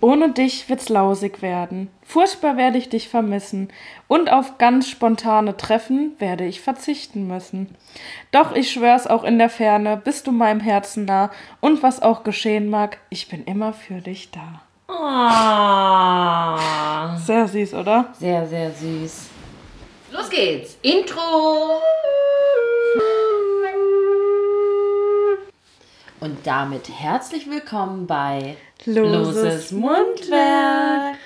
Ohne dich wird's lausig werden. Furchtbar werde ich dich vermissen. Und auf ganz spontane Treffen werde ich verzichten müssen. Doch ich schwör's auch in der Ferne, bist du meinem Herzen nah. Und was auch geschehen mag, ich bin immer für dich da. Ah. Sehr süß, oder? Sehr, sehr süß. Los geht's. Intro. Und damit herzlich willkommen bei Loses Mundwerk.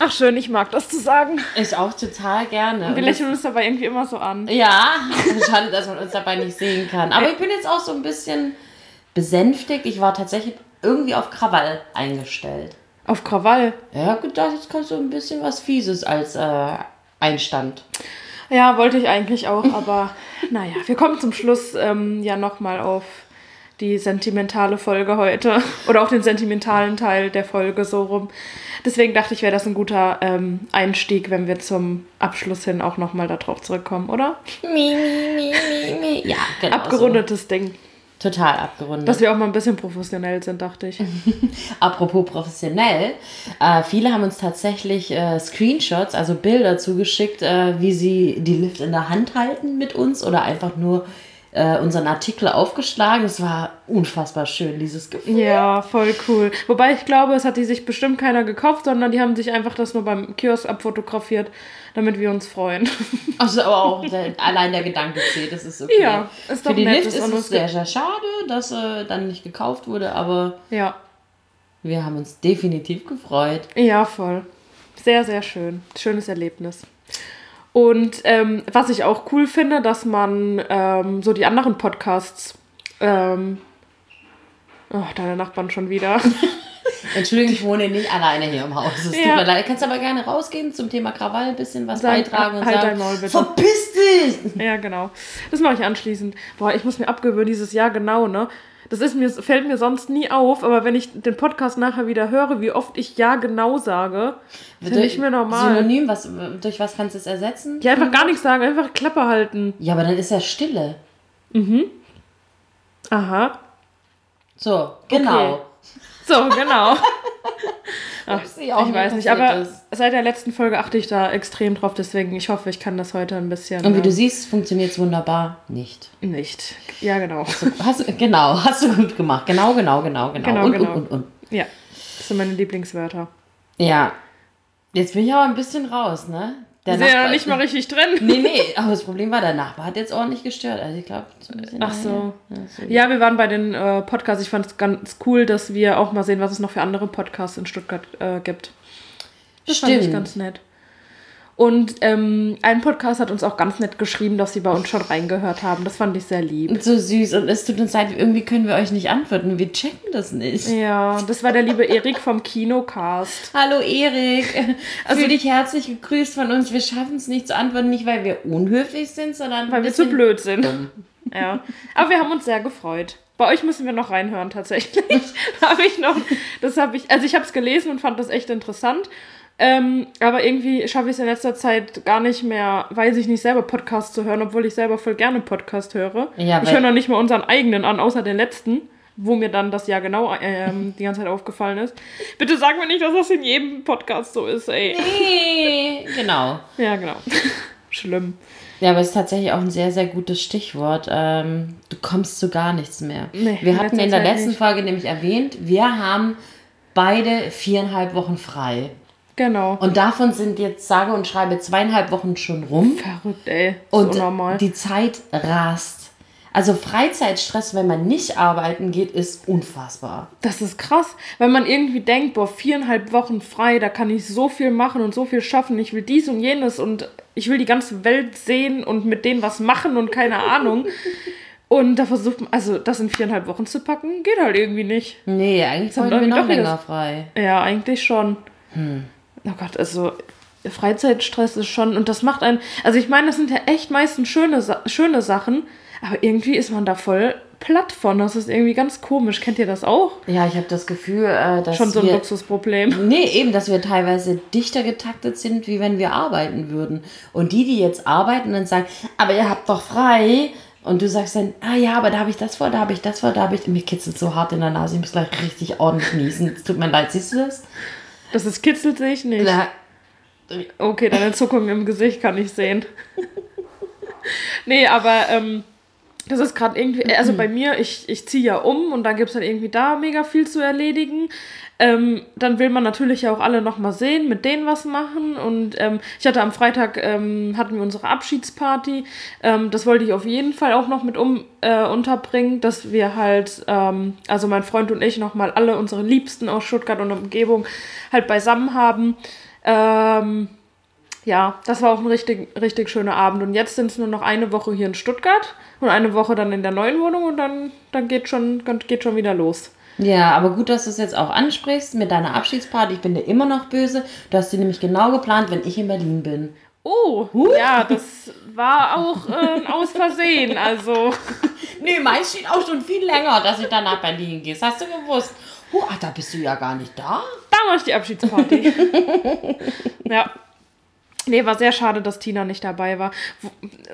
Ach schön, ich mag das zu sagen. Ich auch total gerne. Wir Und lächeln uns dabei irgendwie immer so an. ja, schade, dass man uns dabei nicht sehen kann. Aber ich bin jetzt auch so ein bisschen besänftigt. Ich war tatsächlich irgendwie auf Krawall eingestellt. Auf Krawall. Ja, gedacht, jetzt kommt so ein bisschen was Fieses als äh, Einstand. Ja, wollte ich eigentlich auch, aber naja, wir kommen zum Schluss ähm, ja nochmal auf die sentimentale Folge heute oder auch den sentimentalen Teil der Folge so rum. Deswegen dachte ich, wäre das ein guter ähm, Einstieg, wenn wir zum Abschluss hin auch nochmal darauf zurückkommen, oder? Mi, mi, mi. Ja, genau. Abgerundetes Ding. So. Total abgerundet. Dass wir auch mal ein bisschen professionell sind, dachte ich. Apropos professionell, äh, viele haben uns tatsächlich äh, Screenshots, also Bilder zugeschickt, äh, wie sie die Lift in der Hand halten mit uns oder einfach nur äh, unseren Artikel aufgeschlagen. Es war unfassbar schön, dieses Gefühl. Ja, voll cool. Wobei ich glaube, es hat die sich bestimmt keiner gekauft, sondern die haben sich einfach das nur beim Kiosk abfotografiert, damit wir uns freuen. Also aber auch der, allein der Gedanke zählt, das ist okay. Ja, ist doch Für die nett, Lift ist es sehr, sehr schade, dass äh, dann nicht gekauft wurde, aber Ja, wir haben uns definitiv gefreut. ja, voll. Sehr, sehr schön. Schönes Erlebnis. Und ähm, was ich auch cool finde, dass man ähm, so die anderen Podcasts. Ähm, oh, deine Nachbarn schon wieder. Entschuldigung, ich wohne nicht alleine hier im Haus. Es tut Ja. mir leid. Kannst aber gerne rausgehen zum Thema Krawall, ein bisschen was Sag- beitragen und halt sagen, Maul, bitte. verpiss dich! ja, genau. Das mache ich anschließend. Boah, ich muss mir abgewöhnen, dieses Jahr genau, ne? Das ist mir, fällt mir sonst nie auf, aber wenn ich den Podcast nachher wieder höre, wie oft ich ja genau sage, finde ich mir normal. Synonym, was, durch was kannst du es ersetzen? Ja, einfach gar nichts sagen, einfach Klappe halten. Ja, aber dann ist ja Stille. Aha. So, genau. So, genau. Ach, ich weiß nicht, aber das. seit der letzten Folge achte ich da extrem drauf, deswegen ich hoffe, ich kann das heute ein bisschen. Und wie du äh, siehst, funktioniert es wunderbar nicht. Nicht. Ja, genau. Hast, du- genau, hast du gut gemacht. Genau, genau, genau, genau. Genau, und, genau. und, und, und. Ja, das sind meine Lieblingswörter. Ja. Jetzt bin ich aber ein bisschen raus, ne? Der Wir sind ja noch nicht mal richtig drin. Nee, nee, aber das Problem war, der Nachbar hat jetzt ordentlich gestört. Also ich glaube, Ach so. Ja, wir waren bei den äh, Podcasts. Ich fand es ganz cool, dass wir auch mal sehen, was es noch für andere Podcasts in Stuttgart äh, gibt. Das fand ich Stimmt. ganz nett. Und ähm, ein Podcast hat uns auch ganz nett geschrieben, dass sie bei uns schon reingehört haben. Das fand ich sehr lieb. So süß. Und es tut uns leid, irgendwie können wir euch nicht antworten. Wir checken das nicht. Ja, das war der liebe Erik vom Kinocast. Hallo Erik. Also dich herzlich gegrüßt von uns. Wir schaffen es nicht zu antworten, nicht weil wir unhöflich sind, sondern Weil wir zu blöd sind. Ja. Aber wir haben uns sehr gefreut. Bei euch müssen wir noch reinhören, tatsächlich. habe ich noch. Das habe ich. Also ich habe es gelesen und fand das echt interessant. Ähm, aber irgendwie schaffe ich es in letzter Zeit gar nicht mehr, weiß ich nicht, selber Podcast zu hören, obwohl ich selber voll gerne Podcast höre. Ja, ich höre noch nicht mal unseren eigenen an, außer den letzten, wo mir dann das Jahr genau ähm, die ganze Zeit aufgefallen ist. Bitte sag mir nicht, dass das in jedem Podcast so ist, ey. Nee, genau. Ja, genau. Schlimm. Ja, aber es ist tatsächlich auch ein sehr, sehr gutes Stichwort. Ähm, du kommst zu gar nichts mehr. Nee, wir hatten in der Zeit letzten nicht. Folge nämlich erwähnt, wir haben beide viereinhalb Wochen frei. Genau. Und davon sind jetzt sage und schreibe zweieinhalb Wochen schon rum. Verrückt, ey. Und ist unnormal. die Zeit rast. Also Freizeitstress, wenn man nicht arbeiten geht, ist unfassbar. Das ist krass, wenn man irgendwie denkt, boah, viereinhalb Wochen frei, da kann ich so viel machen und so viel schaffen. Ich will dies und jenes und ich will die ganze Welt sehen und mit denen was machen und keine Ahnung. Und da versucht man, also das in viereinhalb Wochen zu packen, geht halt irgendwie nicht. Nee, eigentlich haben wollten wir noch länger frei. Ja, eigentlich schon. Oh Gott, also Freizeitstress ist schon, und das macht einen, also ich meine, das sind ja echt meistens schöne, schöne Sachen, aber irgendwie ist man da voll platt von. Das ist irgendwie ganz komisch. Kennt ihr das auch? Ja, ich habe das Gefühl, äh, dass Schon so ein wir... Luxusproblem. Nee, eben, dass wir teilweise dichter getaktet sind, wie wenn wir arbeiten würden. Und die, die jetzt arbeiten und sagen, aber ihr habt doch frei. Und du sagst dann, ah ja, aber da habe ich das vor, da habe ich das vor, da habe ich. Mir kitzelt so hart in der Nase, ich muss gleich richtig ordentlich niesen. Es tut mir leid, siehst du das? Das ist kitzelt sehe ich nicht. Na, Okay, deine Zuckung im Gesicht kann ich sehen. nee, aber ähm, das ist gerade irgendwie, also bei mir, ich, ich ziehe ja um und dann gibt es dann irgendwie da mega viel zu erledigen. Ähm, dann will man natürlich ja auch alle nochmal sehen, mit denen was machen. Und ähm, ich hatte am Freitag, ähm, hatten wir unsere Abschiedsparty. Ähm, das wollte ich auf jeden Fall auch noch mit um, äh, unterbringen, dass wir halt, ähm, also mein Freund und ich nochmal alle unsere Liebsten aus Stuttgart und Umgebung halt beisammen haben. Ja, das war auch ein richtig, richtig schöner Abend. Und jetzt sind es nur noch eine Woche hier in Stuttgart und eine Woche dann in der neuen Wohnung und dann, dann geht, schon, geht schon wieder los. Ja, aber gut, dass du es jetzt auch ansprichst mit deiner Abschiedsparty. Ich bin dir immer noch böse. Du hast sie nämlich genau geplant, wenn ich in Berlin bin. Oh, ja, das war auch äh, aus Versehen. Also, Nee, meins steht auch schon viel länger, dass ich dann nach Berlin gehe. Das hast du gewusst. Huh, ach, da bist du ja gar nicht da. da mache ich die Abschiedsparty. ja. Nee, war sehr schade, dass Tina nicht dabei war.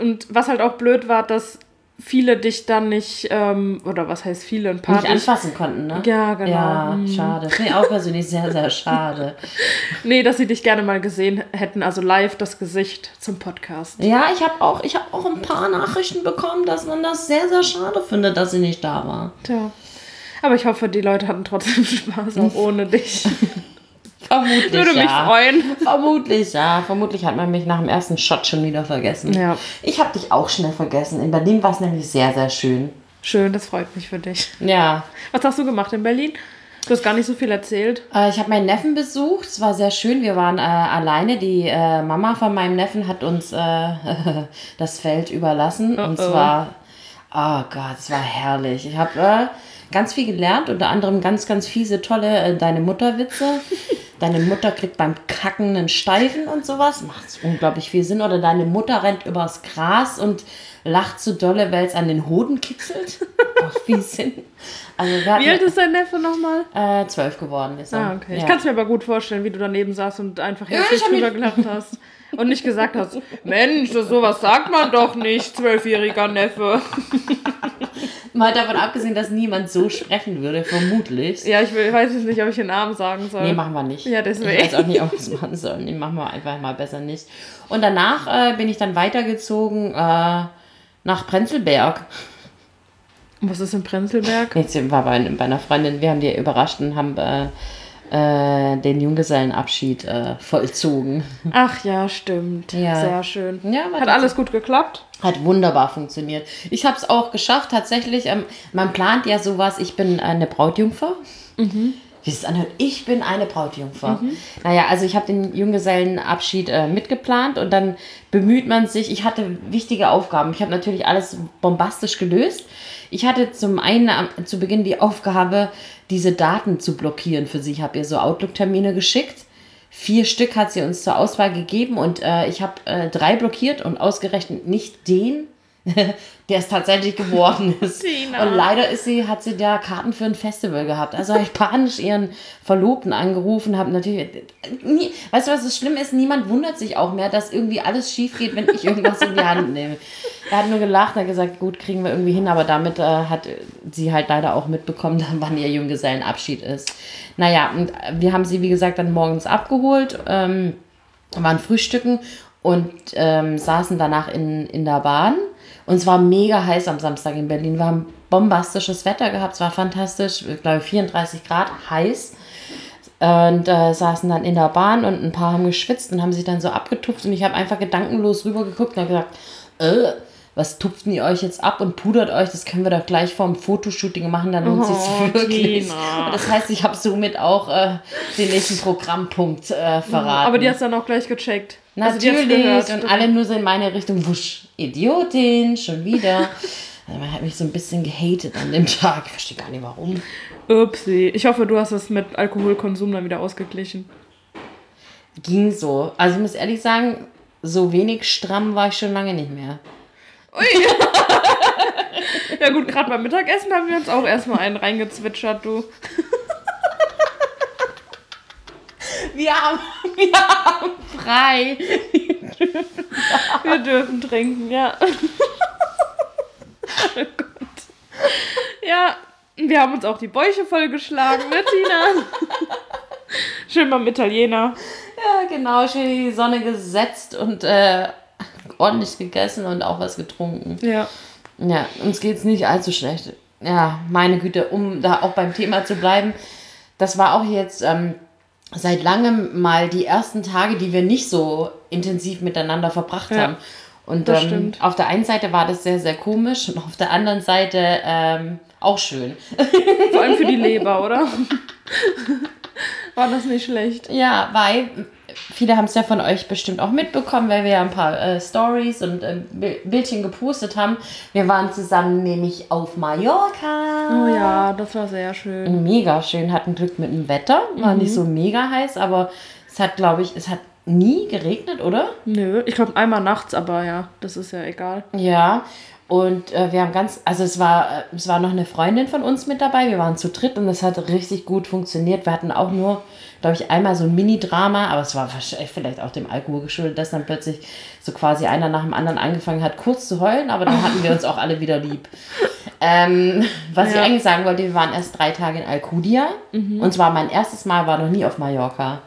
Und was halt auch blöd war, dass viele dich dann nicht, ähm, oder was heißt viele, ein paar Nicht anfassen konnten, ne? Ja, genau. Ja, schade. Finde ich auch persönlich sehr, sehr schade. Nee, dass sie dich gerne mal gesehen hätten, also live das Gesicht zum Podcast. Ja, ich habe auch, ich hab auch ein paar Nachrichten bekommen, dass man das sehr, sehr schade findet, dass sie nicht da war. Tja. Aber ich hoffe, die Leute hatten trotzdem Spaß, auch ohne dich. Vermutlich, Würde ja. mich freuen. Vermutlich, ja. Vermutlich hat man mich nach dem ersten Shot schon wieder vergessen. Ja. Ich habe dich auch schnell vergessen. In Berlin war es nämlich sehr, sehr schön. Schön, das freut mich für dich. Ja. Was hast du gemacht in Berlin? Du hast gar nicht so viel erzählt. Äh, ich habe meinen Neffen besucht. Es war sehr schön. Wir waren äh, alleine. Die äh, Mama von meinem Neffen hat uns äh, das Feld überlassen. Und Oh, oh. zwar, oh Gott, es war herrlich. Ich habe äh, ganz viel gelernt. Unter anderem ganz, ganz fiese, tolle äh, Deine Mutter-Witze. Deine Mutter kriegt beim Kacken einen Steifen und sowas. Macht unglaublich viel Sinn. Oder deine Mutter rennt übers Gras und lacht so dolle, weil es an den Hoden kitzelt. Auch viel Sinn. Also Wie alt ist dein Neffe nochmal? äh, zwölf geworden ist er. Ah, okay. Ich Ja. kann es mir aber gut vorstellen, wie du daneben saßt und einfach Ja, herzlich ich hab drüber gelacht hast. Und nicht gesagt hast, Mensch, sowas sagt man doch nicht, zwölfjähriger Neffe. Mal davon abgesehen, dass niemand so sprechen würde, vermutlich. Ja, ich will, weiß jetzt nicht, ob ich den Namen sagen soll. Nee, machen wir nicht. Ja, Ich deswegen. weiß auch nicht, ob wir es machen sollen. Nee, machen wir einfach mal besser nicht. Und danach äh, bin ich dann weitergezogen äh, nach Prenzlberg. Was ist in Prenzlberg? Jetzt war bei, bei einer Freundin, wir haben die überrascht und haben äh, äh, den Junggesellenabschied äh, vollzogen. Ach ja, stimmt. Ja. Sehr schön. Ja, Hat alles gut geklappt? Hat wunderbar funktioniert. Ich habe es auch geschafft, tatsächlich. Ähm, man plant ja sowas, ich bin eine Brautjungfer. Wie es anhört, ich bin eine Brautjungfer. Naja, also ich habe den Junggesellenabschied äh, mitgeplant und dann bemüht man sich, ich hatte wichtige Aufgaben. Ich habe natürlich alles bombastisch gelöst. Ich hatte zum einen zu Beginn die Aufgabe, diese Daten zu blockieren für sie. Ich habe ihr so Outlook-Termine geschickt. Vier Stück hat sie uns zur Auswahl gegeben und äh, ich habe äh, drei blockiert und ausgerechnet nicht den, der es tatsächlich geworden ist. Tina. Und leider ist sie, hat sie da Karten für ein Festival gehabt. Also habe ich panisch ihren Verlobten angerufen, habe natürlich. Nie, weißt du, was das Schlimme ist? Niemand wundert sich auch mehr, dass irgendwie alles schief geht, wenn ich irgendwas in die Hand nehme. Er hat nur gelacht und hat gesagt, gut, kriegen wir irgendwie hin, aber damit äh, hat sie halt leider auch mitbekommen, wann ihr Junggesellenabschied ist. Naja, und wir haben sie, wie gesagt, dann morgens abgeholt, ähm, waren frühstücken und ähm, saßen danach in, in der Bahn. Und es war mega heiß am Samstag in Berlin. Wir haben bombastisches Wetter gehabt, es war fantastisch, ich glaube 34 Grad, heiß. Und äh, saßen dann in der Bahn und ein paar haben geschwitzt und haben sich dann so abgetupft und ich habe einfach gedankenlos rübergeguckt und habe gesagt, äh, was tupft ihr euch jetzt ab und pudert euch? Das können wir doch gleich vorm Fotoshooting machen, dann lohnt Oh, sich's wirklich. Tina. Das heißt, ich habe somit auch äh, den nächsten Programmpunkt äh, verraten. Aber die hast dann auch gleich gecheckt. Also Natürlich. gehört. und alle nur so in meine Richtung, wusch, Idiotin, schon wieder. Also man hat mich so ein bisschen gehatet an dem Tag. Ich verstehe gar nicht warum. Upsi. Ich hoffe, du hast es mit Alkoholkonsum dann wieder ausgeglichen. Ging so. Also ich muss ehrlich sagen, so wenig stramm war ich schon lange nicht mehr. Ja gut, gerade beim Mittagessen haben wir uns auch erstmal einen reingezwitschert, du. Wir haben, wir haben frei. Wir dürfen trinken, ja. oh Gott. Ja, wir haben uns auch die Bäuche vollgeschlagen, ne, Tina? Schön beim Italiener. Ja, genau, schön in die Sonne gesetzt und äh, ordentlich gegessen und auch was getrunken. Ja. Ja, uns geht's nicht allzu schlecht. Ja, meine Güte, um da auch beim Thema zu bleiben, das war auch jetzt ähm, seit langem mal die ersten Tage, die wir nicht so intensiv miteinander verbracht Ja, haben. Und das ähm, stimmt. auf der einen Seite war das sehr, sehr komisch und auf der anderen Seite ähm, auch schön. Vor allem für die Leber, oder? War das nicht schlecht? Ja, weil viele haben es ja von euch bestimmt auch mitbekommen, weil wir ja ein paar äh, Stories und äh, Bi- Bildchen gepostet haben. Wir waren zusammen nämlich auf Mallorca. Oh ja, das war sehr schön. Mega schön, hatten Glück mit dem Wetter. War nicht so mega heiß, aber es hat, glaube ich, es hat nie geregnet, oder? Nö, ich glaube einmal nachts, aber ja, das ist ja egal. Ja. Und äh, wir haben ganz, also es war, äh, es war noch eine Freundin von uns mit dabei. Wir waren zu dritt und es hat richtig gut funktioniert. Wir hatten auch nur, glaube ich, einmal so ein Mini-Drama, aber es war wahrscheinlich vielleicht auch dem Alkohol geschuldet, dass dann plötzlich so quasi einer nach dem anderen angefangen hat, kurz zu heulen, aber dann hatten wir uns auch alle wieder lieb. Ähm, was ich Ja. eigentlich sagen wollte, wir waren erst drei Tage in Alcudia und zwar mein erstes Mal war noch nie auf Mallorca.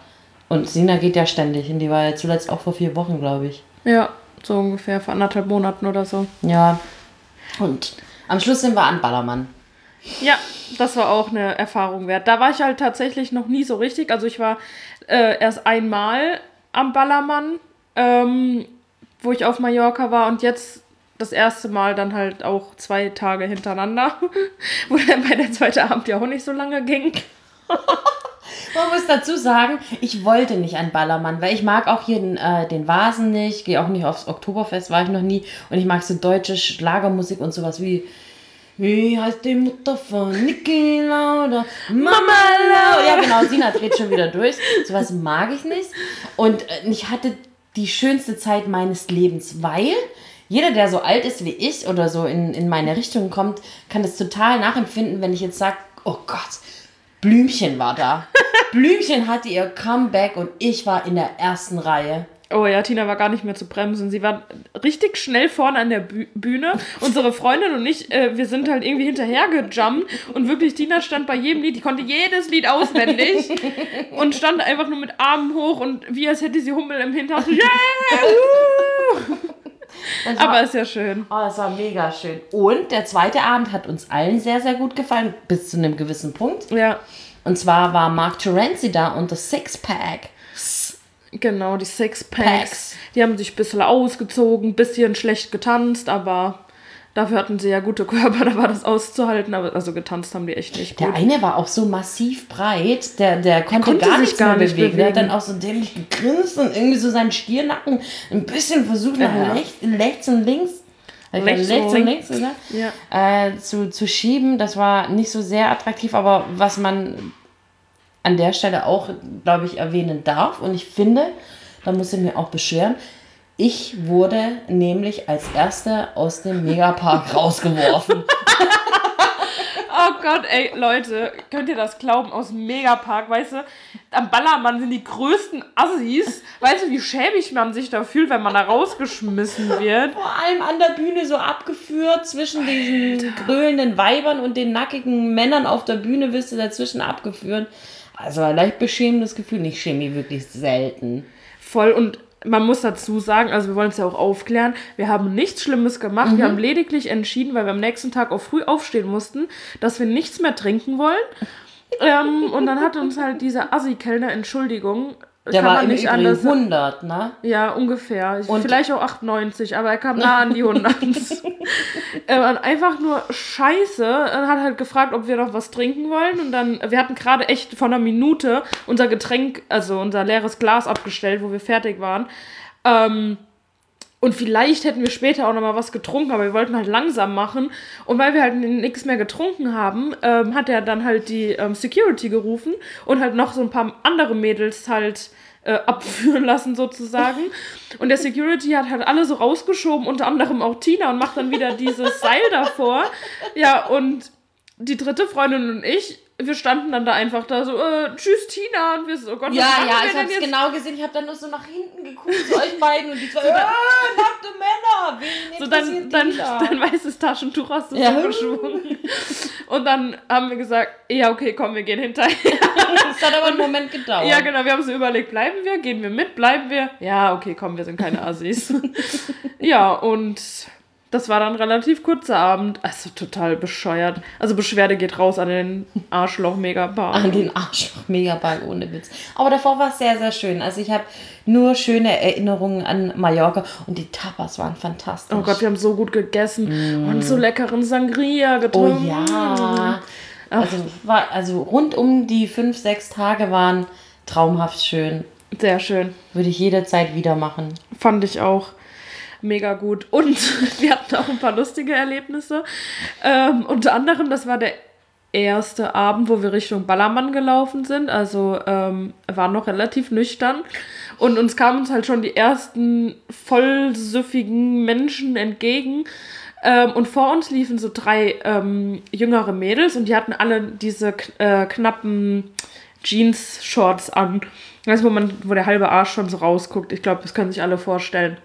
Und Sina geht ja ständig und die war ja zuletzt auch vor vier Wochen, glaube ich. Ja, so ungefähr vor anderthalb Monaten oder so. Ja. Und am Schluss sind wir an Ballermann. Ja, das war auch eine Erfahrung wert. Da war ich halt tatsächlich noch nie so richtig. Also ich war äh, erst einmal am Ballermann, ähm, wo ich auf Mallorca war und jetzt das erste Mal dann halt auch zwei Tage hintereinander, wo dann bei der zweite Abend ja auch nicht so lange ging. Man muss dazu sagen, ich wollte nicht an Ballermann, weil ich mag auch hier den, äh, den Vasen nicht, gehe auch nicht aufs Oktoberfest, war ich noch nie. Und ich mag so deutsche Schlagermusik und sowas wie Wie heißt die Mutter von Niki Lauda? Mama Lauda. Ja, genau, Sina dreht schon wieder durch. Sowas mag ich nicht. Und äh, ich hatte die schönste Zeit meines Lebens, weil jeder, der so alt ist wie ich oder so in, in meine Richtung kommt, kann das total nachempfinden, wenn ich jetzt sage, oh Gott, Blümchen war da. Blümchen hatte ihr Comeback und ich war in der ersten Reihe. Oh ja, Tina war gar nicht mehr zu bremsen. Sie war richtig schnell vorne an der Bü Bühne. Unsere Freundin und ich, äh, wir sind halt irgendwie hinterhergejumpt und wirklich Tina stand bei jedem Lied, die konnte jedes Lied auswendig und stand einfach nur mit Armen hoch und wie als hätte sie Hummel im Hintern. So, yeah! uh! War- Aber ist ja schön. Oh, das war mega schön. Und der zweite Abend hat uns allen sehr, sehr gut gefallen, bis zu einem gewissen Punkt. Ja, Und zwar war Mark Terenzi da und das Sixpack. genau, die Sixpacks. Packs. Die haben sich ein bisschen ausgezogen, ein bisschen schlecht getanzt, aber dafür hatten sie ja gute Körper, da war das auszuhalten. Aber also getanzt haben die echt nicht Der gut. eine war auch so massiv breit, der, der konnte, konnte gar sich nichts gar mehr nicht bewegen. Der hat bewegen. dann auch so dämlich gegrinst und irgendwie so seinen Stiernacken ein bisschen versucht nach Ja. rechts, rechts und links. Rechts rechts, und links gesagt? Ja. äh, zu, zu schieben. Das war nicht so sehr attraktiv, aber was man an der Stelle auch, glaube ich, erwähnen darf. Und ich finde, da muss ich mir auch beschweren, ich wurde nämlich als Erste aus dem Megapark rausgeworfen. Oh Gott, ey, Leute, könnt ihr das glauben? Aus dem Megapark, weißt du, am Ballermann sind die größten Assis. Weißt du, wie schäbig man sich da fühlt, wenn man da rausgeschmissen wird? Vor allem an der Bühne so abgeführt, zwischen diesen grölenden Weibern und den nackigen Männern auf der Bühne wirst du dazwischen abgeführt. Also ein leicht beschämendes Gefühl. Ich schäme mich wirklich selten. Voll und man muss dazu sagen, also wir wollen es ja auch aufklären, wir haben nichts Schlimmes gemacht. Wir haben lediglich entschieden, weil wir am nächsten Tag auch früh aufstehen mussten, dass wir nichts mehr trinken wollen. ähm, und dann hat uns halt dieser Assi-Kellner, Entschuldigung, Der kann war im nicht Übrigen anders 100, ne? Ja, ungefähr. Und- Vielleicht auch 98, aber er kam nah an die 100. er war einfach nur scheiße. Er hat halt gefragt, ob wir noch was trinken wollen. Und dann, wir hatten gerade echt vor einer Minute unser Getränk, also unser leeres Glas abgestellt, wo wir fertig waren. Ähm, und vielleicht hätten wir später auch noch mal was getrunken, aber wir wollten halt langsam machen. Und weil wir halt nichts mehr getrunken haben, ähm, hat er dann halt die ähm, Security gerufen und halt noch so ein paar andere Mädels halt äh, abführen lassen sozusagen. Und der Security hat halt alle so rausgeschoben, unter anderem auch Tina und macht dann wieder dieses Seil davor. Ja, und die dritte Freundin und ich wir standen dann da einfach da so, äh, tschüss Tina und wir so, oh Gott, was Ja, machen ja, wir ich denn hab's jetzt? genau gesehen. Ich hab dann nur so nach hinten geguckt zu euch beiden und die zwei so, äh, nackte Männer. Wen So dann, dann die da? dein weißes Taschentuch hast du Ja. so geschwungen. Und dann haben wir gesagt, ja, okay, komm, wir gehen hinterher. Das hat aber einen Moment gedauert. Ja, genau, wir haben so überlegt, bleiben wir, gehen wir mit, bleiben wir? Ja, okay, komm, wir sind keine Assis. ja, und das war dann relativ kurzer Abend. Also total bescheuert. Also Beschwerde geht raus an den Arschloch-Megapark. An den Arschloch Megapark ohne Witz. Aber davor war es sehr, sehr schön. Also ich habe nur schöne Erinnerungen an Mallorca und die Tapas waren fantastisch. Oh Gott, wir haben so gut gegessen und so leckeren Sangria Oh getrunken. ja. Also, war, also rund um die fünf, sechs Tage waren traumhaft schön. Sehr schön. Würde ich jederzeit wieder machen. Fand ich auch mega gut. Und wir hatten auch ein paar lustige Erlebnisse. Ähm, unter anderem, das war der erste Abend, wo wir Richtung Ballermann gelaufen sind. Also ähm, war noch relativ nüchtern. Und uns kamen uns halt schon die ersten vollsüffigen Menschen entgegen. Ähm, und vor uns liefen so drei ähm, jüngere Mädels und die hatten alle diese äh, knappen Jeans-Shorts an. Also wo man, wo der halbe Arsch schon so rausguckt. Ich glaube, das können sich alle vorstellen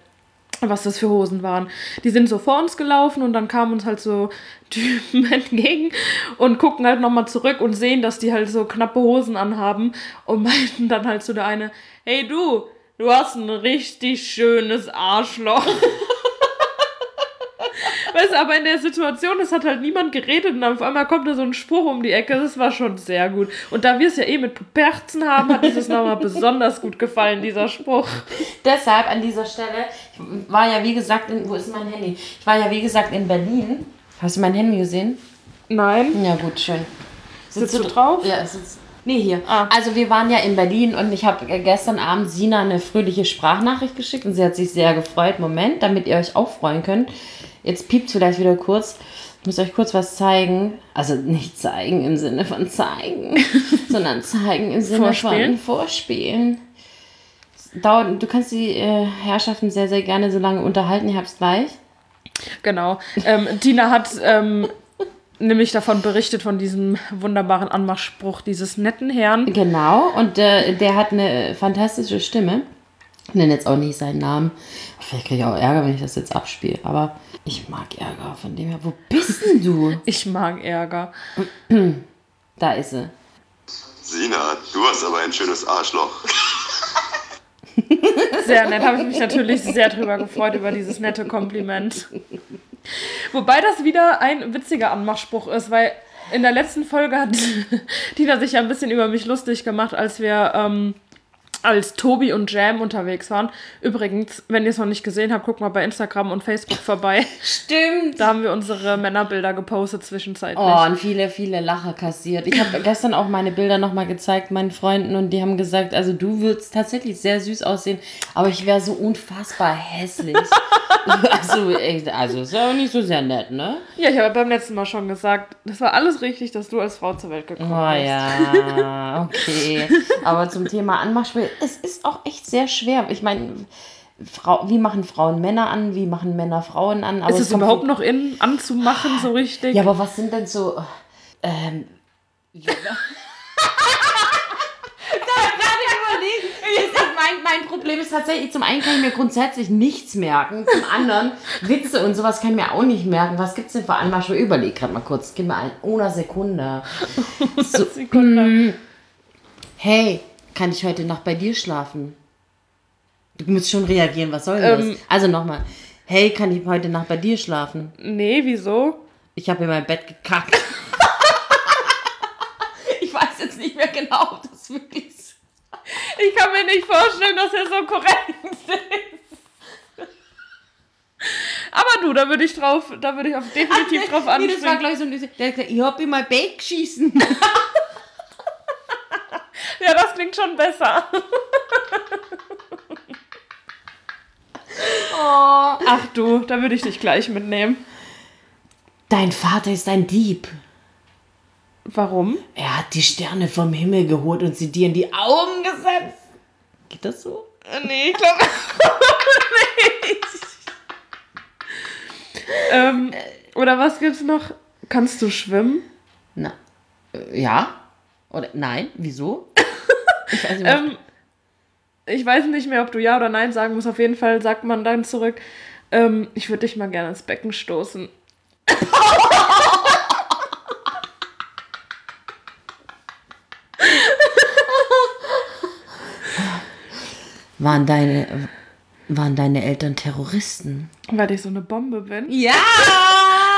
was das für Hosen waren. Die sind so vor uns gelaufen und dann kamen uns halt so Typen entgegen und gucken halt nochmal zurück und sehen, dass die halt so knappe Hosen anhaben und meinten dann halt so der eine, hey du, du hast ein richtig schönes Arschloch. Weißt du, aber in der Situation, es hat halt niemand geredet und auf einmal kommt da so ein Spruch um die Ecke, das war schon sehr gut. Und da wir es ja eh mit Puperzen haben, hat es nochmal besonders gut gefallen, dieser Spruch. Deshalb an dieser Stelle, ich war ja wie gesagt, in, wo ist mein Handy? Ich war ja wie gesagt in Berlin. Hast du mein Handy gesehen? Nein. Ja, gut, schön. Sitzt du drauf? Ja, es sitzt. Nee, hier. Ah. Also wir waren ja in Berlin und ich habe gestern Abend Sina eine fröhliche Sprachnachricht geschickt und sie hat sich sehr gefreut. Moment, damit ihr euch auch freuen könnt. Jetzt piept vielleicht wieder kurz. Ich muss euch kurz was zeigen. Also nicht zeigen im Sinne von zeigen, sondern zeigen im Sinne Vorspielen? von vorspielen. Es Dauert, du kannst die äh, Herrschaften sehr, sehr gerne so lange unterhalten. Ich hab's gleich. Genau. Ähm, Tina hat ähm, nämlich davon berichtet, von diesem wunderbaren Anmachspruch dieses netten Herrn. Genau, und äh, der hat eine fantastische Stimme. Ich nenne jetzt auch nicht seinen Namen. Vielleicht kriege ich auch Ärger, wenn ich das jetzt abspiele. Aber ich mag Ärger von dem her. Wo bist denn du? Ich mag Ärger. Da ist sie. Sina, du hast aber ein schönes Arschloch. Sehr nett, habe ich mich natürlich sehr drüber gefreut, über dieses nette Kompliment. Wobei das wieder ein witziger Anmachspruch ist, weil in der letzten Folge hat Tina sich ja ein bisschen über mich lustig gemacht, als wir ähm, als Tobi und Jam unterwegs waren. Übrigens, wenn ihr es noch nicht gesehen habt, guckt mal bei Instagram und Facebook vorbei. Stimmt. Da haben wir unsere Männerbilder gepostet zwischenzeitlich. Oh, und viele, viele Lacher kassiert. Ich habe gestern auch meine Bilder nochmal gezeigt, meinen Freunden, und die haben gesagt, also du würdest tatsächlich sehr süß aussehen, aber ich wäre so unfassbar hässlich. also, echt, also ist ja auch nicht so sehr nett, ne? Ja, ich habe beim letzten Mal schon gesagt, das war alles richtig, dass du als Frau zur Welt gekommen Oh bist. ja, okay. Aber zum Thema Anmachspiel, es ist auch echt sehr schwer. Ich meine, Frau, wie machen Frauen Männer an, wie machen Männer Frauen an? Aber Ist es kommt überhaupt noch in anzumachen, so richtig? Ja, aber was sind denn so. Ähm. Ja. Mein, Problem ist tatsächlich, zum einen kann ich mir grundsätzlich nichts merken, zum anderen Witze und sowas kann ich mir auch nicht merken. Was gibt's denn für Anmachspiel? Überleg gerade mal kurz, gib mir ein, ohne Sekunde. So, Sekunde. hey, kann ich heute Nacht bei dir schlafen? Du musst schon reagieren, was soll denn Ähm. das? Also nochmal. Hey, kann ich heute Nacht bei dir schlafen? Nee, wieso? Ich habe in mein Bett gekackt. ich weiß jetzt nicht mehr genau, ob das wirklich ist. Ich kann mir nicht vorstellen, dass er so korrekt ist. Aber du, da würde ich drauf, da würde ich auf definitiv drauf nee, das war anspringen. gleich so ein bisschen, der hat gesagt, ich hab in mein Bett geschissen. Ja, das klingt schon besser. oh. Ach du, da würde ich dich gleich mitnehmen. Dein Vater ist ein Dieb. Warum? Er hat die Sterne vom Himmel geholt und sie dir in die Augen gesetzt. Geht das so? Äh, Nee, ich glaube nicht. ähm, oder was gibt's noch? Kannst du schwimmen? Na, äh, ja. Oder nein, wieso? Ich weiß nicht, Ähm, ich weiß nicht mehr, ob du Ja oder Nein sagen musst. Auf jeden Fall sagt man dann zurück, ähm, ich würde dich mal gerne ins Becken stoßen. waren, deine, waren deine Eltern Terroristen? Weil ich so eine Bombe bin. Ja!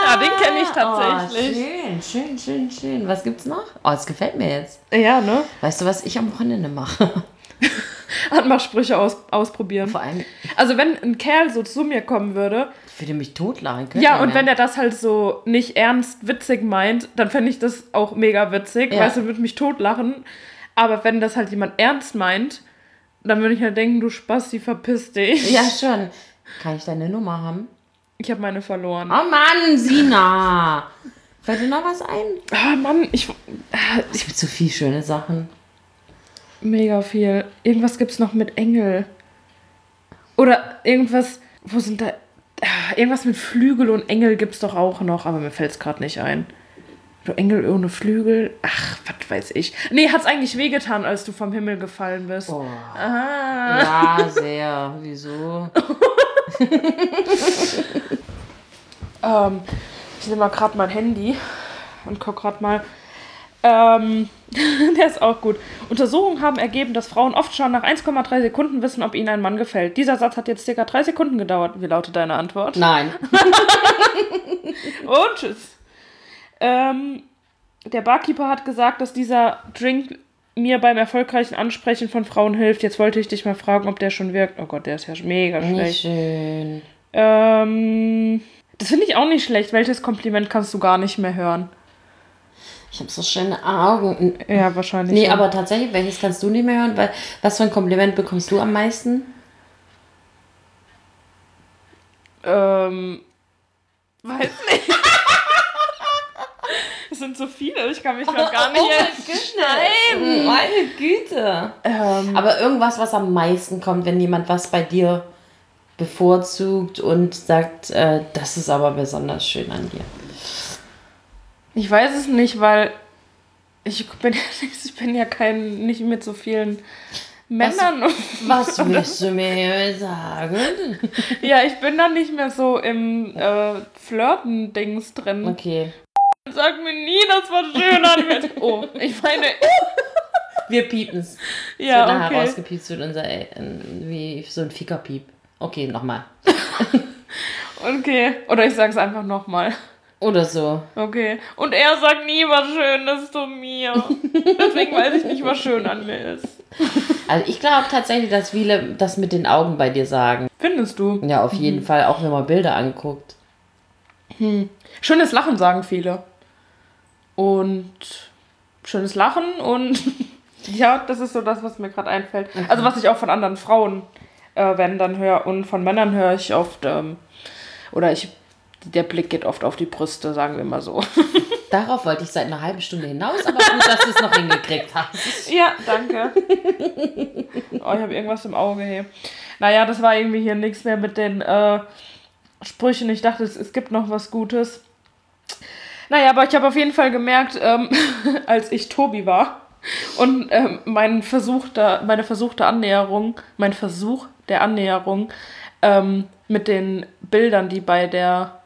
Ja, den kenn ich tatsächlich. Oh, schön, schön, schön, schön. Was gibt's noch? Oh, das gefällt mir jetzt. Ja, ne? Weißt du, was ich am Wochenende mache? Anmachsprüche aus, ausprobieren. Vor allem, Also wenn ein Kerl so zu mir kommen würde, ich würde mich totlachen können. ja, und wenn er das halt so nicht ernst witzig meint, dann fände ich das auch mega witzig, Ja. weißt du, würde mich totlachen. Aber wenn das halt jemand ernst meint, dann würde ich halt denken, du Spasti, verpiss dich. Ja, schon. Kann ich deine Nummer haben? Ich habe meine verloren. Oh Mann, Sina! Fällt dir noch was ein? Ah, Mann, ich. Es gibt so viel schöne Sachen. Mega viel. Irgendwas gibt's noch mit Engel. Oder irgendwas. Wo sind da. Ah, Irgendwas mit Flügel und Engel gibt's doch auch noch, aber mir fällt's gerade nicht ein. Du Engel ohne Flügel? Ach, was weiß ich. Nee, hat's eigentlich wehgetan, als du vom Himmel gefallen bist. Oh. Aha. Ja, sehr. Wieso? Ähm, ich nehme mal gerade mein Handy und guck gerade mal. Ähm, der ist auch gut. Untersuchungen haben ergeben, dass Frauen oft schon nach 1,3 Sekunden wissen, ob ihnen ein Mann gefällt. Dieser Satz hat jetzt circa drei Sekunden gedauert. Wie lautet deine Antwort? Nein. Und tschüss. Ähm, der Barkeeper hat gesagt, dass dieser Drink mir beim erfolgreichen Ansprechen von Frauen hilft. Jetzt wollte ich dich mal fragen, ob der schon wirkt. Oh Gott, der ist ja mega Nicht schlecht. schön. Ähm, das finde ich auch nicht schlecht. Welches Kompliment kannst du gar nicht mehr hören? Ich habe so schöne Augen. Ja, wahrscheinlich. Nee, schon. aber tatsächlich, welches kannst du nicht mehr hören? Weil, was für ein Kompliment bekommst du am meisten? Ähm, weiß nicht. Es sind so viele, ich kann mich gerade gar nicht Nein! Meine Güte! Ähm, Aber irgendwas, was am meisten kommt, wenn jemand was bei dir bevorzugt und sagt, äh, das ist aber besonders schön an dir. ich weiß es nicht, weil ich bin, ich bin ja kein, nicht mit so vielen Männern. und- Was willst du mir sagen? ja, ich bin da nicht mehr so im äh, Flirten-Dings drin. Okay. Sag mir nie, das war schön an mir. Oh, ich meine, Wir piepen's. Ja, ja, wird okay. rausgepiept wird unser, äh, wie so ein Fickerpiep. Okay, nochmal. Okay. Oder ich sag's einfach nochmal. Oder so. Okay. Und er sagt nie was Schönes zu mir. Deswegen weiß ich nicht, was schön an mir ist. Also ich glaube tatsächlich, dass viele das mit den Augen bei dir sagen. Findest du? Ja, auf jeden Fall, auch wenn man Bilder anguckt. Schönes Lachen sagen viele. Und schönes Lachen und ja, das ist so das, was mir gerade einfällt. Also was ich auch von anderen Frauen, äh, wenn dann höre und von Männern höre ich oft, ähm, oder ich, der Blick geht oft auf die Brüste, sagen wir mal so. Darauf wollte ich seit einer halben Stunde hinaus, aber gut, dass du es noch hingekriegt hast. Ja, danke. oh, ich habe irgendwas im Auge hier. Naja, das war irgendwie hier nichts mehr mit den äh, Sprüchen. Ich dachte, es, es gibt noch was Gutes. Naja, aber ich habe auf jeden Fall gemerkt, ähm, als ich Tobi war und ähm, mein versuchter, meine versuchte Annäherung, mein Versuch der Annäherung ähm, mit den Bildern, die bei der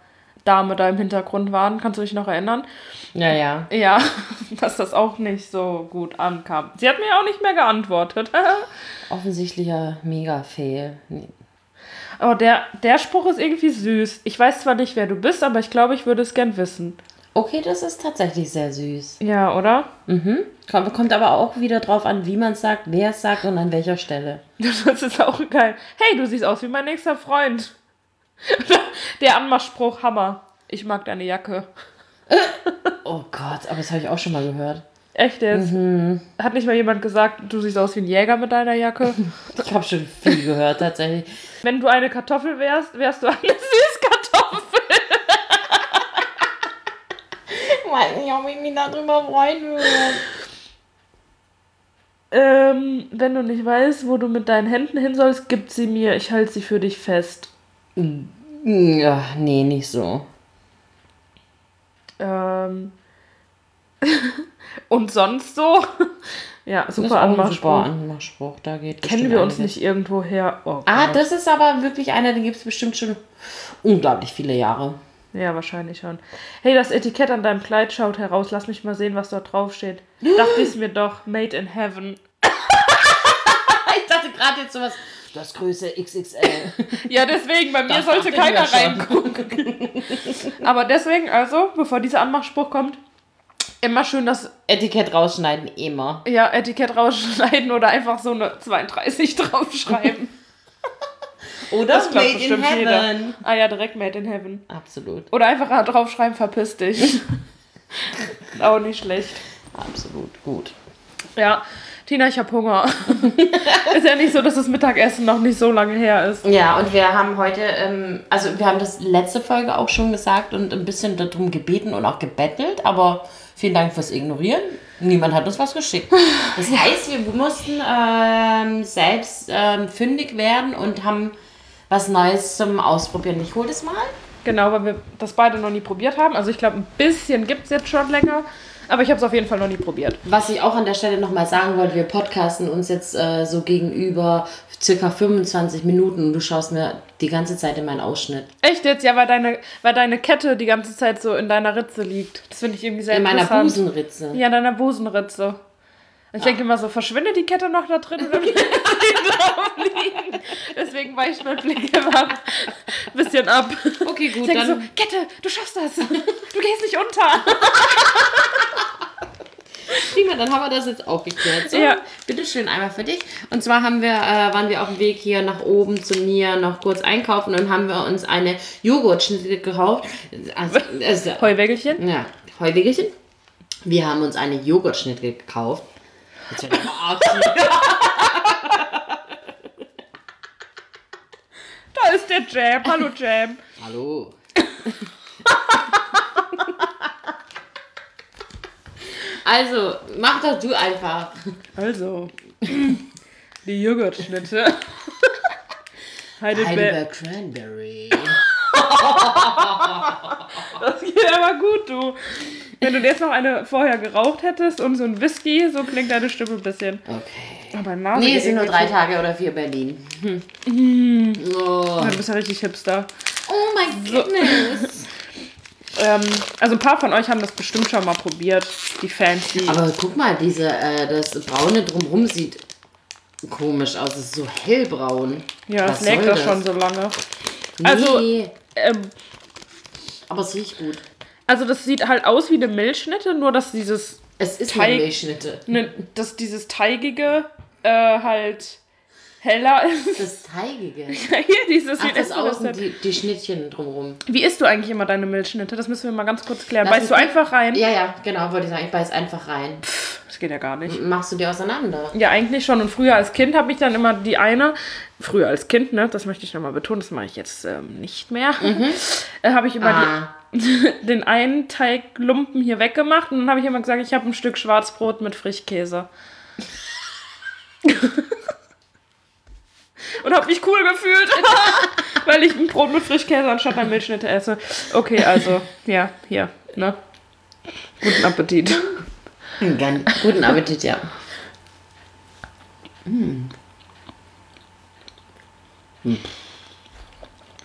Dame da im Hintergrund waren, kannst du dich noch erinnern? Ja, ja. Ja, dass das auch nicht so gut ankam. Sie hat mir auch nicht mehr geantwortet. Offensichtlicher Mega-Fail. Aber der, der Spruch ist irgendwie süß. Ich weiß zwar nicht, wer du bist, aber ich glaube, ich würde es gern wissen. Okay, das ist tatsächlich sehr süß. Ja, oder? Mhm. Kommt, kommt aber auch wieder drauf an, wie man es sagt, wer es sagt und an welcher Stelle. Das ist auch geil. Hey, du siehst aus wie mein nächster Freund. Der Anmachspruch, Hammer. Ich mag deine Jacke. Oh Gott, aber das habe ich auch schon mal gehört. Echt jetzt? Mhm. Hat nicht mal jemand gesagt, du siehst aus wie ein Jäger mit deiner Jacke? Ich habe schon viel gehört, tatsächlich. Wenn du eine Kartoffel wärst, wärst du eine Süßkartoffel. Ich weiß nicht, ob ich mich darüber freuen würde. Ähm, wenn du nicht weißt, wo du mit deinen Händen hin sollst, gib sie mir. Ich halte sie für dich fest. Ja, nee, nicht so. Ähm, Und sonst so? Ja, Das ist super auch ein Anmachspruch. super Anmachspruch. Da geht Kennen wir uns einiges. nicht irgendwo her? Oh Ah, Gott. das ist aber wirklich einer, den gibt es bestimmt schon unglaublich viele Jahre. Ja, wahrscheinlich schon. Hey, das Etikett an deinem Kleid schaut heraus. Lass mich mal sehen, was dort drauf steht. Dachte ich mir doch. Made in Heaven. Ich dachte gerade jetzt sowas. Das Größe XXL. Ja, deswegen, bei mir Das sollte keiner reingucken. Aber deswegen, also, bevor dieser Anmachspruch kommt, immer schön das Etikett rausschneiden, immer. ja, Etikett rausschneiden oder einfach so eine 32 draufschreiben. Oder Das glaubt bestimmt jeder. Ah ja, direkt Made in Heaven. Absolut, Oder einfach draufschreiben, verpiss dich. Auch nicht schlecht. absolut gut. Ja, Tina, ich hab Hunger. ist ja nicht so, dass das Mittagessen noch nicht so lange her ist. Ja, und wir haben heute, ähm, also wir haben das letzte Folge auch schon gesagt und ein bisschen darum gebeten und auch gebettelt, aber vielen Dank fürs Ignorieren. Niemand hat uns was geschickt. Das heißt, wir mussten ähm, selbst ähm, fündig werden und haben was Neues zum Ausprobieren. Ich hol das mal. Genau, weil wir das beide noch nie probiert haben. Also ich glaube, ein bisschen gibt es jetzt schon länger. Aber ich habe es auf jeden Fall noch nie probiert. Was ich auch an der Stelle nochmal sagen wollte, wir podcasten uns jetzt äh, so gegenüber circa 25 Minuten und du schaust mir die ganze Zeit in meinen Ausschnitt. Echt jetzt? Ja, weil deine, weil deine Kette die ganze Zeit so in deiner Ritze liegt. Das finde ich irgendwie sehr In meiner interessant. Busenritze. Ja, in deiner Busenritze. Ich denke immer so, verschwindet die Kette noch da drin? Oder liegen? Deswegen weicht mein Blick immer ein bisschen ab. Okay, Ich gut, denke so, dann Kette, du schaffst das. Du gehst nicht unter. prima, dann haben wir das jetzt auch geklärt. So, Ja. bitteschön einmal für dich. Und zwar haben wir, äh, waren wir auf dem Weg hier nach oben zu mir noch kurz einkaufen und haben wir uns eine Joghurtschnitte gekauft. Also, also, Heuwägelchen? ja, Heuwegelchen. Wir haben uns eine Joghurtschnitte gekauft. Jetzt arg hier. Da ist der Jam. Hallo Jam. Hallo. Also, mach doch du einfach. Also, die Joghurtschnitte. Heidelberg. Heidelberg Cranberry. Das geht aber gut, du. Wenn du jetzt noch eine vorher geraucht hättest und so ein Whisky, so klingt deine Stimme ein bisschen. Okay. Aber Nase Nee, es sind nur drei Tage oder vier Berlin. Hm. Oh. zu- Du bist ja richtig hipster. oh my goodness. Ähm, also ein paar von euch haben das bestimmt schon mal probiert. Die Fans, die. Aber guck mal, diese, äh, das braune drumrum sieht komisch aus. Es ist so hellbraun. ja, das Was lägt soll doch schon so lange. Nee, Also- Ähm, aber es riecht gut. Also das sieht halt aus wie eine Milchschnitte, nur dass dieses, Es ist Teig- eine Milchschnitte. ne, dass dieses teigige äh, halt heller ist. Das Teigige. Hier, dieses Ach, das außen, denn? die, die Schnittchen drumrum. Wie isst du eigentlich immer deine Milchschnitte? Das müssen wir mal ganz kurz klären. Lass Beißt du einfach rein? Ja, ja, genau, wollte ich sagen. Ich beiß einfach rein. Das geht ja gar nicht. Machst du die auseinander? Ja, eigentlich schon. Und früher als Kind habe ich dann immer die eine, früher als Kind, ne, das möchte ich nochmal betonen, das mache ich jetzt ähm, nicht mehr, äh, habe ich immer Ah, die, den einen Teiglumpen hier weggemacht und dann habe ich immer gesagt, ich habe ein Stück Schwarzbrot mit Frischkäse. und habe mich cool gefühlt, weil ich ein Brot mit Frischkäse anstatt einer Milchschnitte esse. Okay, also, ja, hier, ne. Guten Appetit. Gern. Guten Appetit, ja. Hm.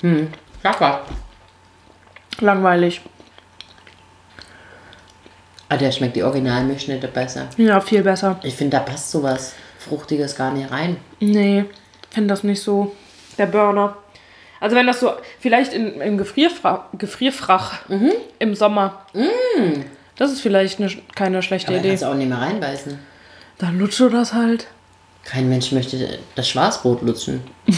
Hm. Lecker. Langweilig. Ah, der schmeckt die Originalmilchschnitte besser. Ja, viel besser. Ich finde, da passt sowas Fruchtiges gar nicht rein. Nee, finde das nicht so. Der Burner. Also wenn das so, vielleicht in, im Gefrierfach, Gefrierfach im Sommer. Das ist vielleicht eine, keine schlechte Aber Idee. kannst du auch nicht mehr reinbeißen. Dann lutschst du das halt. Kein Mensch möchte das Schwarzbrot lutschen.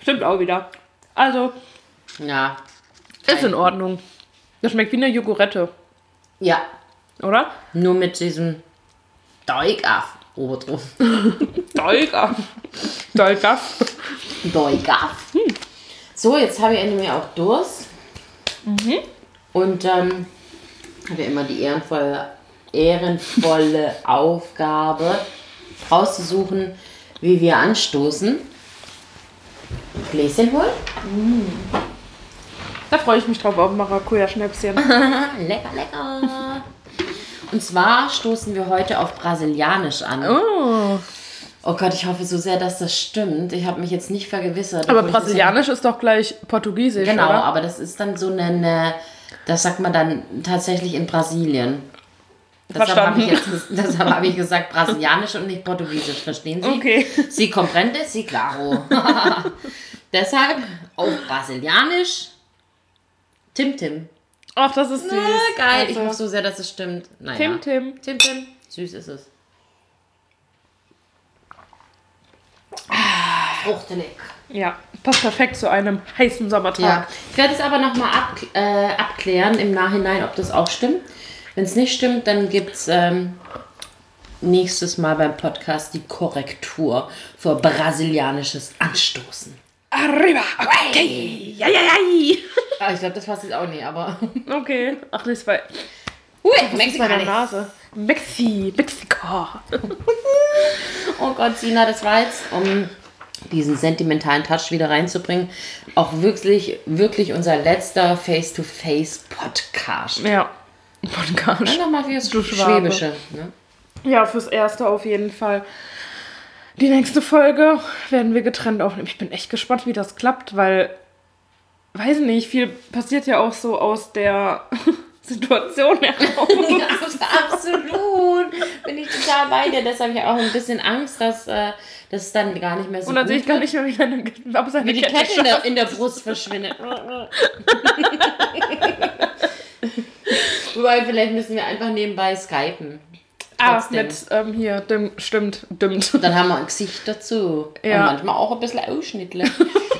Stimmt auch wieder. Also, Ja. ist in Ordnung. Das schmeckt wie eine Jogurette, Ja. oder? Nur mit diesem Deugaf oben drauf. Dolga. Dolga. Deugaf. So, jetzt habe ich nämlich auch Durst. Und ähm, habe ja immer die ehrenvolle, ehrenvolle Aufgabe, rauszusuchen, wie wir anstoßen. Gläschen holen. Da freue ich mich drauf auf Maracuja-Schnäpschen. lecker, lecker. Und zwar stoßen wir heute auf Brasilianisch an. Oh. Oh Gott, ich hoffe so sehr, dass das stimmt. Ich habe mich jetzt nicht vergewissert. Aber Brasilianisch ist doch gleich Portugiesisch, genau, oder? aber das ist dann so eine, eine, das sagt man dann tatsächlich in Brasilien. Deshalb habe ich, Verstanden. jetzt, ges- deshalb habe ich gesagt Brasilianisch und nicht Portugiesisch, verstehen Sie? Okay. Sie comprende, si claro. deshalb auf Brasilianisch Tim Tim. Ach, das ist süß. Ah, geil, ich Also, hoffe so sehr, dass es stimmt. Naja. Tim, Tim. Tim Tim. Süß ist es. Fruchtelig. Ja, passt perfekt zu einem heißen Sommertag. Ja, ich werde es aber nochmal ab, äh, abklären im Nachhinein, ob das auch stimmt. Wenn es nicht stimmt, dann gibt es ähm, nächstes Mal beim Podcast die Korrektur für brasilianisches Anstoßen. Arriba, okay. Ja, ja, ja. Ah, ich glaube, das passt jetzt auch nicht, aber. Okay. Ach, das war, Ui, ist meine Nase. Mexi, Mexiko. Oh Gott, Sina, das war jetzt, um diesen sentimentalen Touch wieder reinzubringen, auch wirklich, wirklich unser letzter Face-to-Face-Podcast. Ja. Podcast. Nochmal fürs. Schwäbische. Ne? Ja, fürs Erste auf jeden Fall. Die nächste Folge werden wir getrennt aufnehmen. Ich bin echt gespannt, wie das klappt, weil, weiß nicht, viel passiert ja auch so aus der Situation heraus. Ja, absolut. Bin ich total bei dir. Deshalb habe ich auch ein bisschen Angst, dass äh, das dann gar nicht mehr so Und dann sehe ich gar nicht mehr, wie seine, ob seine wie die Kette, Kette in der, in der Brust verschwindet. Wobei, vielleicht müssen wir einfach nebenbei skypen. Ah, Trotzdem. mit ähm, hier, dim, stimmt, dimmt. Dann haben wir ein Gesicht dazu. Ja. Und manchmal auch ein bisschen Ausschnittle.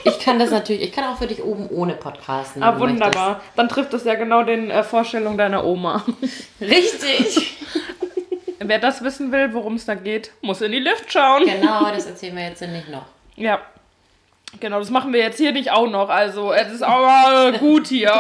Ich kann das natürlich, ich kann auch für dich oben ohne podcasten. Ah, wunderbar. Dann trifft es ja genau den äh, Vorstellungen deiner Oma. möchtest. Richtig. Wer das wissen will, worum es da geht, muss in die Lift schauen. Genau, das erzählen wir jetzt nicht noch. Ja. Genau, das machen wir jetzt hier nicht auch noch. Also, es ist aber gut hier.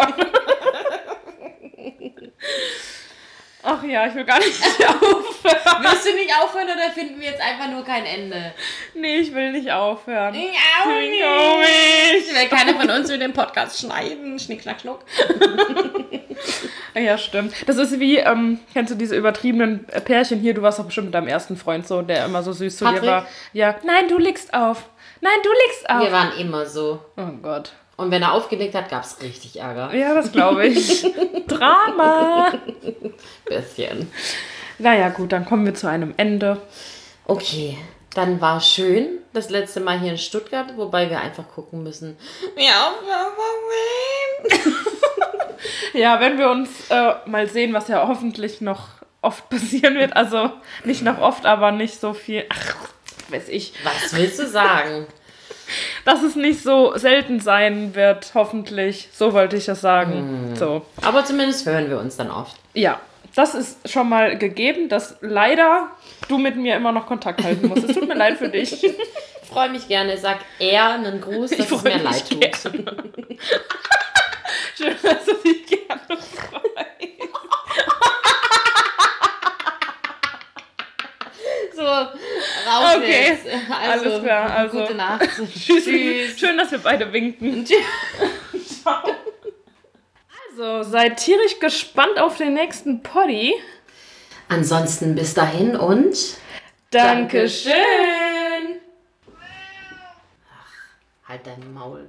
Ach ja, ich will gar nicht aufhören. Willst du nicht aufhören oder finden wir jetzt einfach nur kein Ende? Nee, ich will nicht aufhören. Ich auch Klingt komisch. Weil keiner von uns will den Podcast schneiden. Schnick, schnack, schnuck. Ja, stimmt. Das ist wie, ähm, kennst du diese übertriebenen Pärchen hier? Du warst doch bestimmt mit deinem ersten Freund so, der immer so süß zu dir Patrick? war. Ja. Nein, du legst auf. Nein, du legst auf. Wir waren immer so. Oh Gott. Und wenn er aufgelegt hat, gab es richtig Ärger. Ja, das glaube ich. Drama. Bisschen. Naja, gut, dann kommen wir zu einem Ende. Okay, dann war schön das letzte Mal hier in Stuttgart, wobei wir einfach gucken müssen. Ja, Ja, wenn wir uns äh, mal sehen, was ja hoffentlich noch oft passieren wird. Also nicht noch oft, aber nicht so viel. Ach, weiß ich. was willst du sagen? Dass es nicht so selten sein wird, hoffentlich. So wollte ich das sagen. So. Aber zumindest hören wir uns dann oft. Ja, das ist schon mal gegeben, dass leider du mit mir immer noch Kontakt halten musst. Es tut mir leid für dich. Ich freue mich gerne, sag er einen Gruß, dass es freu mir leid tut. Schön, dass du dich gerne freust. So, raus Okay, jetzt. Also, alles klar, also- gute Nacht. Tschüss. Schön, dass wir beide winken. Ciao. Also, seid tierisch gespannt auf den nächsten Poddy. Ansonsten bis dahin und Dankeschön. halt dein Maul.